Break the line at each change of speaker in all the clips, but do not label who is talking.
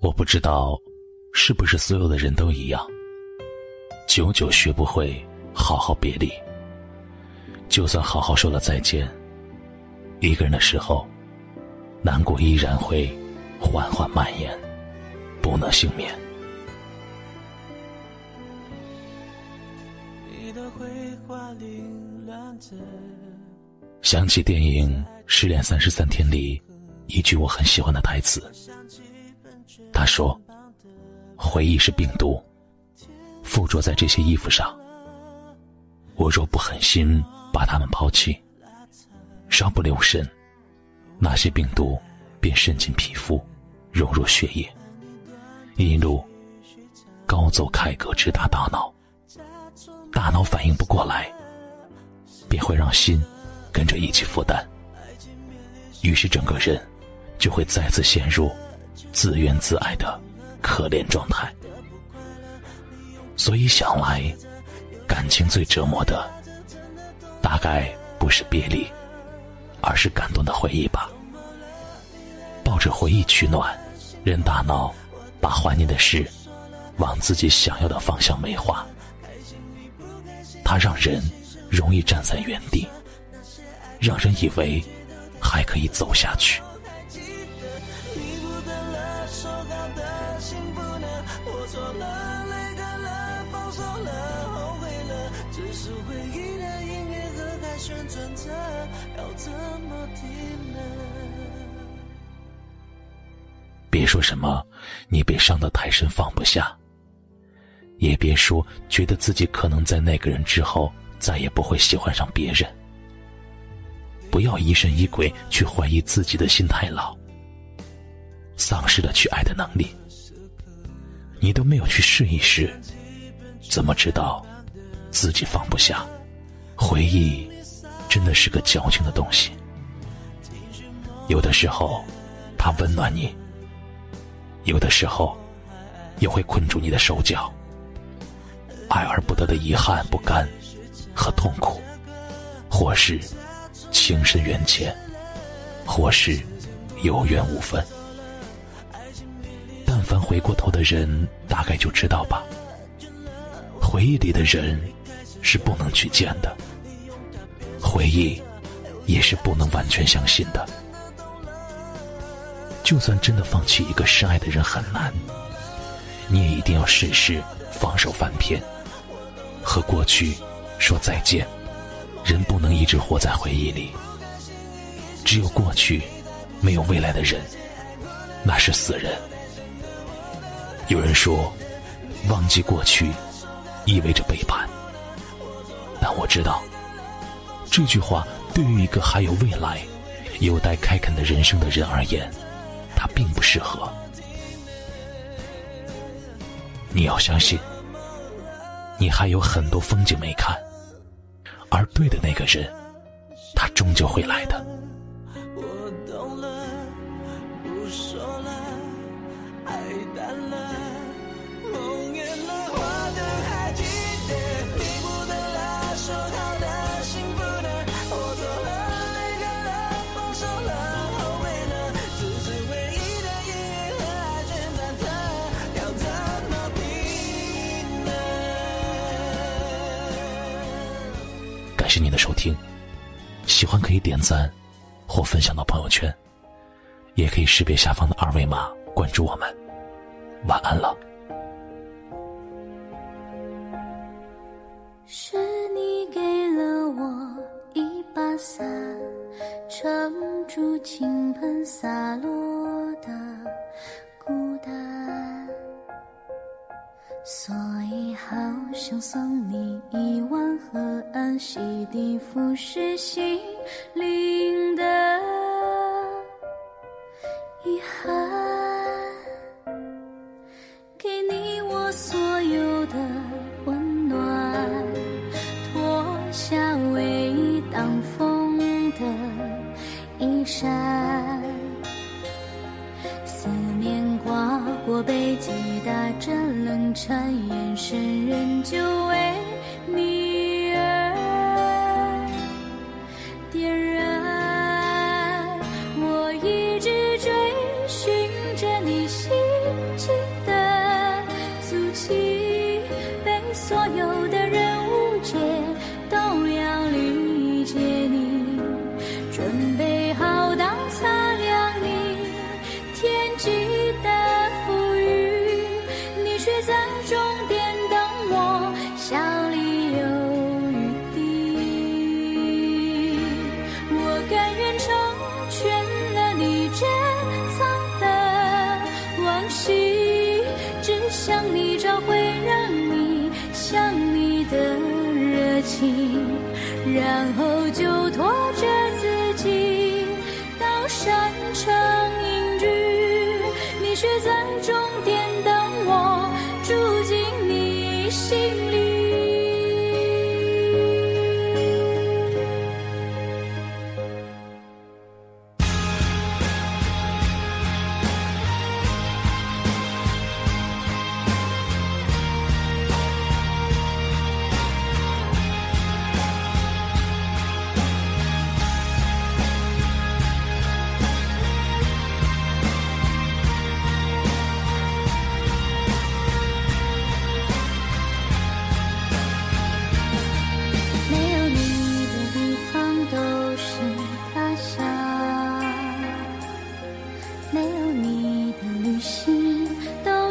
我不知道，是不是所有的人都一样，久久学不会好好别离。就算好好说了再见，一个人的时候，难过依然会缓缓蔓延，不能幸免。想起电影《失恋三十三天》里一句我很喜欢的台词。他说：“回忆是病毒，附着在这些衣服上。我若不狠心把它们抛弃，稍不留神，那些病毒便渗进皮肤，融入血液，一路高奏凯歌直达大脑。大脑反应不过来，便会让心跟着一起负担，于是整个人就会再次陷入。”自怨自艾的可怜状态，所以想来，感情最折磨的，大概不是别离，而是感动的回忆吧。抱着回忆取暖，任大脑把怀念的事往自己想要的方向美化。它让人容易站在原地，让人以为还可以走下去。别说什么，你被伤得太深放不下。也别说觉得自己可能在那个人之后再也不会喜欢上别人。不要疑神疑鬼去怀疑自己的心太老，丧失了去爱的能力。你都没有去试一试，怎么知道自己放不下？回忆真的是个矫情的东西，有的时候它温暖你。有的时候，也会困住你的手脚。爱而不得的遗憾、不甘和痛苦，或是情深缘浅，或是有缘无分。但凡回过头的人，大概就知道吧。回忆里的人是不能去见的，回忆也是不能完全相信的。就算真的放弃一个深爱的人很难，你也一定要试试放手翻篇，和过去说再见。人不能一直活在回忆里，只有过去，没有未来的人，那是死人。有人说，忘记过去意味着背叛，但我知道，这句话对于一个还有未来、有待开垦的人生的人而言。它并不适合。你要相信，你还有很多风景没看，而对的那个人，他终究会来的。谢您的收听，喜欢可以点赞或分享到朋友圈，也可以识别下方的二维码关注我们。晚安了。
是你给了我一把伞，撑住倾盆洒落想送你一碗河岸，洗涤腐蚀心灵的然后就拖着自己到山城隐居，你却在终点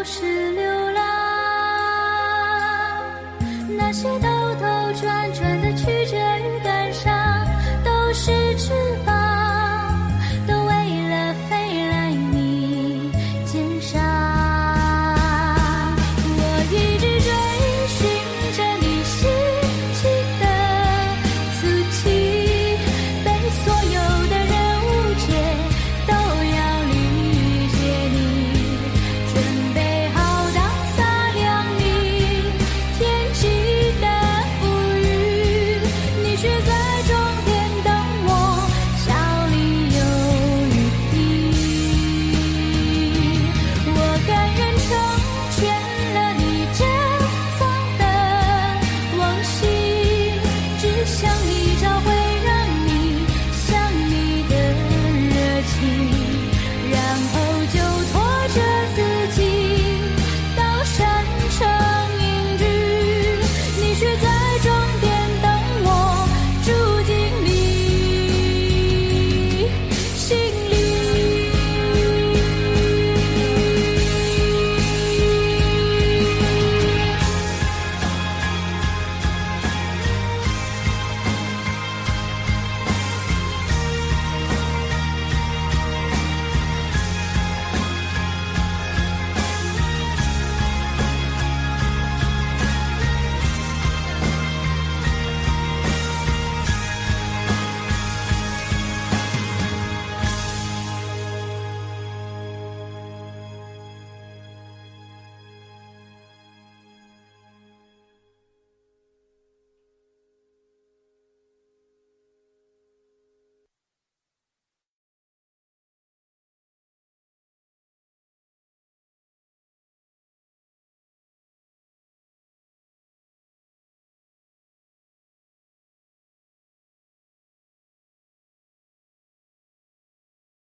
是